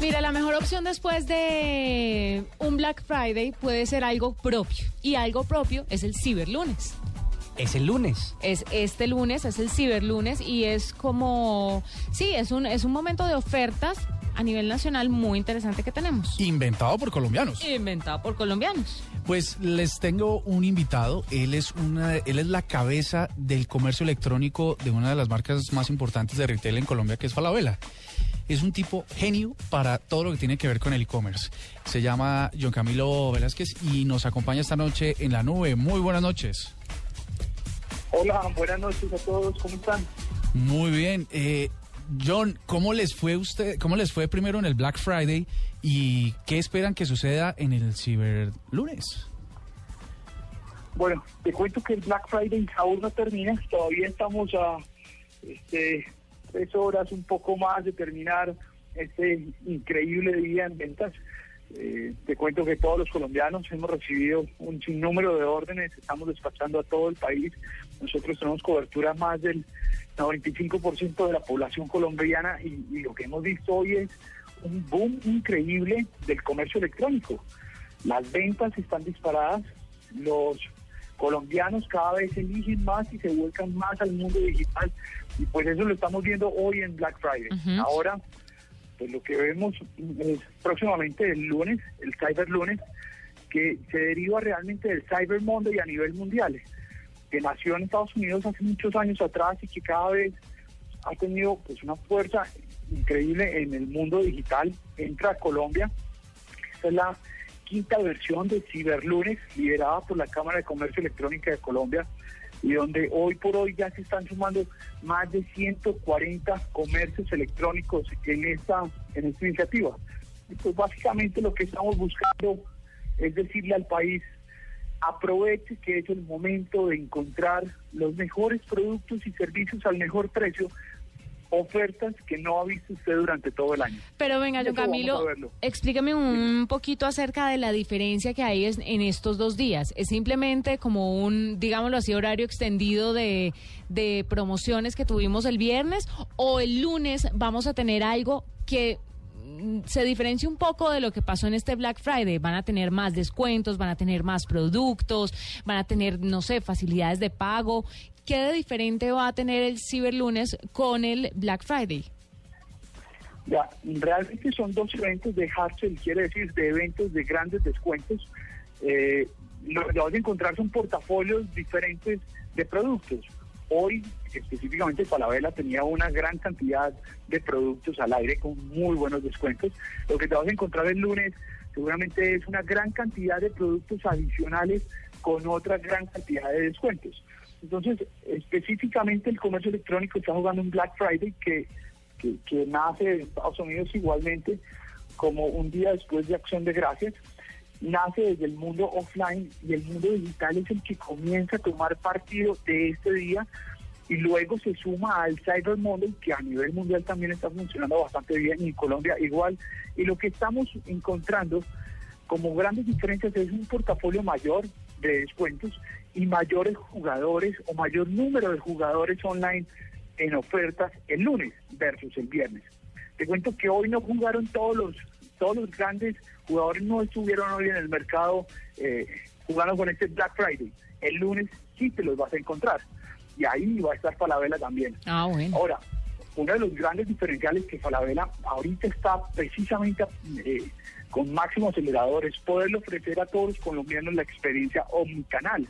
Mira, la mejor opción después de un Black Friday puede ser algo propio. Y algo propio es el ciberlunes. Es el lunes. Es este lunes, es el ciberlunes y es como, sí, es un, es un momento de ofertas a nivel nacional muy interesante que tenemos. Inventado por colombianos. Inventado por colombianos. Pues les tengo un invitado. Él es una, él es la cabeza del comercio electrónico de una de las marcas más importantes de retail en Colombia, que es Falabella. Es un tipo genio para todo lo que tiene que ver con el e-commerce. Se llama John Camilo Velázquez y nos acompaña esta noche en la nube. Muy buenas noches. Hola, buenas noches a todos. ¿Cómo están? Muy bien. Eh, John, ¿cómo les fue usted, cómo les fue primero en el Black Friday y qué esperan que suceda en el Ciber Lunes? Bueno, te cuento que el Black Friday aún no termina, todavía estamos a este, tres horas, un poco más de terminar este increíble día en ventas. Eh, te cuento que todos los colombianos hemos recibido un sinnúmero de órdenes, estamos despachando a todo el país. Nosotros tenemos cobertura más del 95% de la población colombiana y, y, lo que hemos visto hoy es un boom increíble del comercio electrónico. Las ventas están disparadas, los colombianos cada vez eligen más y se vuelcan más al mundo digital y pues eso lo estamos viendo hoy en Black Friday. Ahora, pues lo que vemos es próximamente el lunes, el Cyber Lunes, que se deriva realmente del Cyber Monday a nivel mundial, que nació en Estados Unidos hace muchos años atrás y que cada vez ha tenido pues una fuerza increíble en el mundo digital, entra a Colombia. Esta es la quinta versión de Ciberlunes, liderada por la Cámara de Comercio Electrónica de Colombia, y donde hoy por hoy ya se están sumando más de 140 comercios electrónicos en esta, en esta iniciativa. Pues básicamente lo que estamos buscando es decirle al país, aproveche que es el momento de encontrar los mejores productos y servicios al mejor precio, ofertas que no ha visto usted durante todo el año. Pero venga, vamos Camilo, explíqueme un poquito acerca de la diferencia que hay en estos dos días. ¿Es simplemente como un, digámoslo así, horario extendido de, de promociones que tuvimos el viernes? ¿O el lunes vamos a tener algo que se diferencia un poco de lo que pasó en este Black Friday? ¿Van a tener más descuentos, van a tener más productos, van a tener, no sé, facilidades de pago? ¿Qué de diferente va a tener el Ciberlunes con el Black Friday? Ya, realmente son dos eventos de hard quiere decir de eventos de grandes descuentos. Eh, lo que vas a encontrar son portafolios diferentes de productos. Hoy, específicamente, Falabella tenía una gran cantidad de productos al aire con muy buenos descuentos. Lo que te vas a encontrar el lunes seguramente es una gran cantidad de productos adicionales con otra gran cantidad de descuentos. Entonces, específicamente el comercio electrónico está jugando un Black Friday que que, que nace en Estados Unidos igualmente como un día después de Acción de Gracias, nace desde el mundo offline y el mundo digital es el que comienza a tomar partido de este día y luego se suma al Cyber Monday que a nivel mundial también está funcionando bastante bien y en Colombia igual. Y lo que estamos encontrando como grandes diferencias es un portafolio mayor de descuentos y mayores jugadores o mayor número de jugadores online en ofertas el lunes versus el viernes. Te cuento que hoy no jugaron todos los todos los grandes jugadores no estuvieron hoy en el mercado eh, jugando con este Black Friday. El lunes sí te los vas a encontrar y ahí va a estar Falabella también. Ah, bueno. Ahora, uno de los grandes diferenciales que Falabella ahorita está precisamente eh, con máximo acelerador es poderle ofrecer a todos los colombianos la experiencia omnicanal,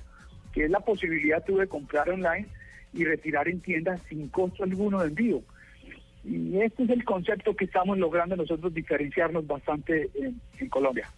que es la posibilidad tú de comprar online y retirar en tiendas sin costo alguno de envío. Y este es el concepto que estamos logrando nosotros diferenciarnos bastante en, Colombia.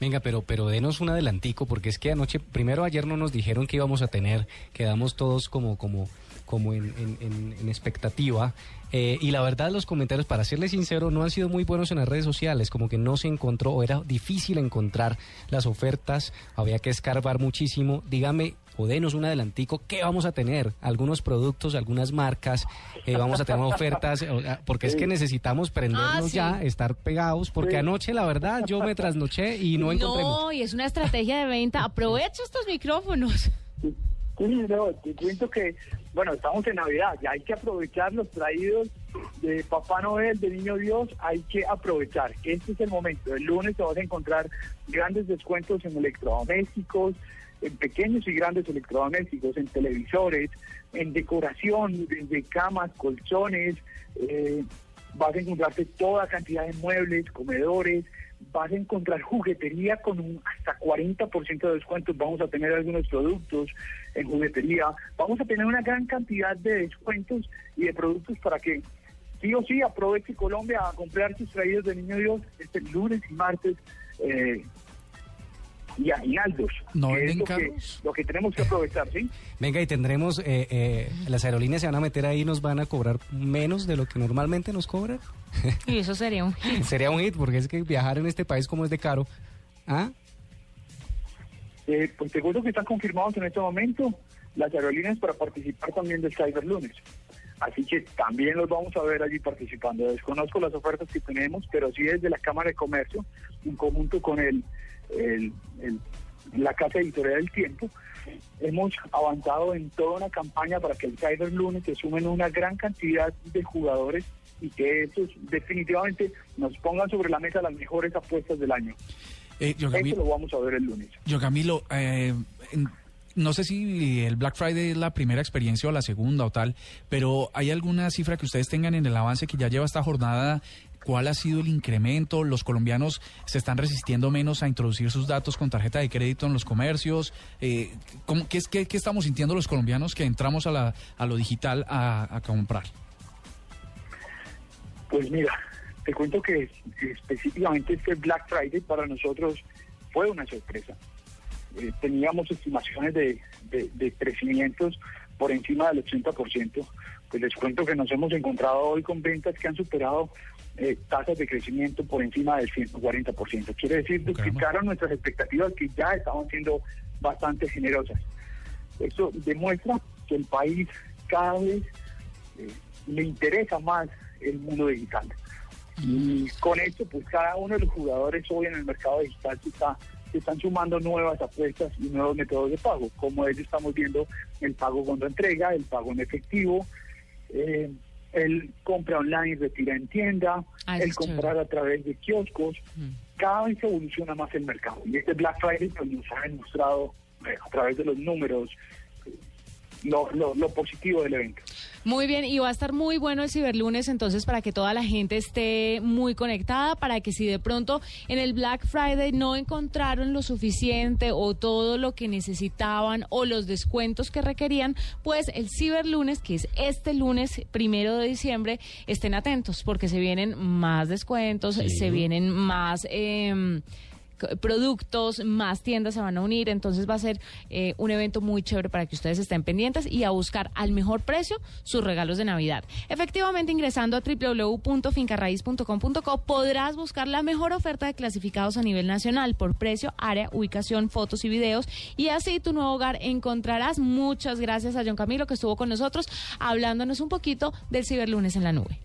Venga, pero, pero denos un adelantico, porque es que anoche, primero ayer no nos dijeron que íbamos a tener, quedamos todos como, como, como en, en- en- en expectativa. eh, y la verdad, los comentarios, para serles sincero, no han sido muy buenos en las redes sociales, como que no se encontró, o era difícil encontrar las ofertas, había que escarbar muchísimo. Dígame, o denos un adelantico, ¿qué vamos a tener? Algunos productos, algunas marcas, eh, vamos a tener ofertas, porque es que necesitamos prendernos Ah, sí. ya, estar pegados, porque Sí. anoche, la verdad, yo me trasnoché y no encontré mucho. No, y es una estrategia de venta. Aprovecha estos micrófonos. No, te cuento que, bueno, estamos en Navidad, ya hay que aprovechar los traídos de Papá Noel, de Niño Dios, hay que aprovechar. Este es el momento. El lunes te vas a encontrar grandes descuentos en electrodomésticos, en pequeños y grandes electrodomésticos, en televisores, en decoración, desde camas, colchones, eh, vas a encontrarte toda cantidad de muebles, comedores, vas a encontrar juguetería con un hasta 40% de descuentos, vamos a tener algunos productos en juguetería, vamos a tener una gran cantidad de descuentos y de productos para que sí o sí aproveche Colombia a comprar sus traídos de Niño Dios este lunes y martes eh, y aguinaldos. ¿No que es venden lo que, carros? lo que tenemos que aprovechar, ¿sí? Venga, y tendremos, eh, eh, las aerolíneas se van a meter ahí y nos van a cobrar menos de lo que normalmente nos cobran. Y eso sería un hit. Sería un hit, porque es que viajar en este país como es de caro. ¿Ah? Eh, pues te cuento que están confirmados en este momento las aerolíneas para participar también del Cyber Lunes. Así que también los vamos a ver allí participando. Desconozco las ofertas que tenemos, pero sí desde la Cámara de Comercio, en conjunto con el, el- el- la Casa Editorial del Tiempo, hemos avanzado en toda una campaña para que el Cyber Lunes se sumen una gran cantidad de jugadores y que estos definitivamente nos pongan sobre la mesa las mejores apuestas del año. Eh, Camilo, lo vamos a ver el lunes. yo, Camilo, eh, no sé si el Black Friday es la primera experiencia o la segunda o tal, pero ¿hay alguna cifra que ustedes tengan en el avance que ya lleva esta jornada? ¿Cuál ha sido el incremento? ¿Los colombianos se están resistiendo menos a introducir sus datos con tarjeta de crédito en los comercios? Eh, ¿cómo- qué, qué, qué estamos sintiendo los colombianos que entramos a, la, a lo digital a, comprar? Pues mira, te cuento que específicamente este Black Friday para nosotros fue una sorpresa. Eh, teníamos estimaciones de- de crecimientos por encima del 80%. Pues les cuento que nos hemos encontrado hoy con ventas que han superado eh, tasas de crecimiento por encima del 140%. Quiere decir, duplicaron nuestras expectativas que ya estaban siendo bastante generosas. Esto demuestra que el país cada vez eh, le interesa más el mundo digital. Y con esto, pues cada uno de los jugadores hoy en el mercado digital se, está, se están sumando nuevas apuestas y nuevos métodos de pago. Como ellos estamos viendo el pago cuando entrega, el pago en efectivo, eh, el compra online, retira en tienda, Ah, el comprar a través de kioscos. Cada vez se evoluciona más el mercado. Y este Black Friday pues, nos ha demostrado eh, a través de los números lo, lo, lo positivo del evento. Muy bien, y va a estar muy bueno el ciberlunes, entonces para que toda la gente esté muy conectada, para que si de pronto en el Black Friday no encontraron lo suficiente o todo lo que necesitaban o los descuentos que requerían, pues el ciberlunes, que es este lunes primero de diciembre, estén atentos porque se vienen más descuentos, Sí. se vienen más... c- productos, más tiendas se van a unir, entonces va a ser eh, un evento muy chévere para que ustedes estén pendientes y a buscar al mejor precio sus regalos de Navidad. Efectivamente, ingresando a www.fincarraiz.com.co podrás buscar la mejor oferta de clasificados a nivel nacional por precio, área, ubicación, fotos y videos y así tu nuevo hogar encontrarás. Muchas gracias a John Camilo que estuvo con nosotros hablándonos un poquito del ciberlunes en la nube.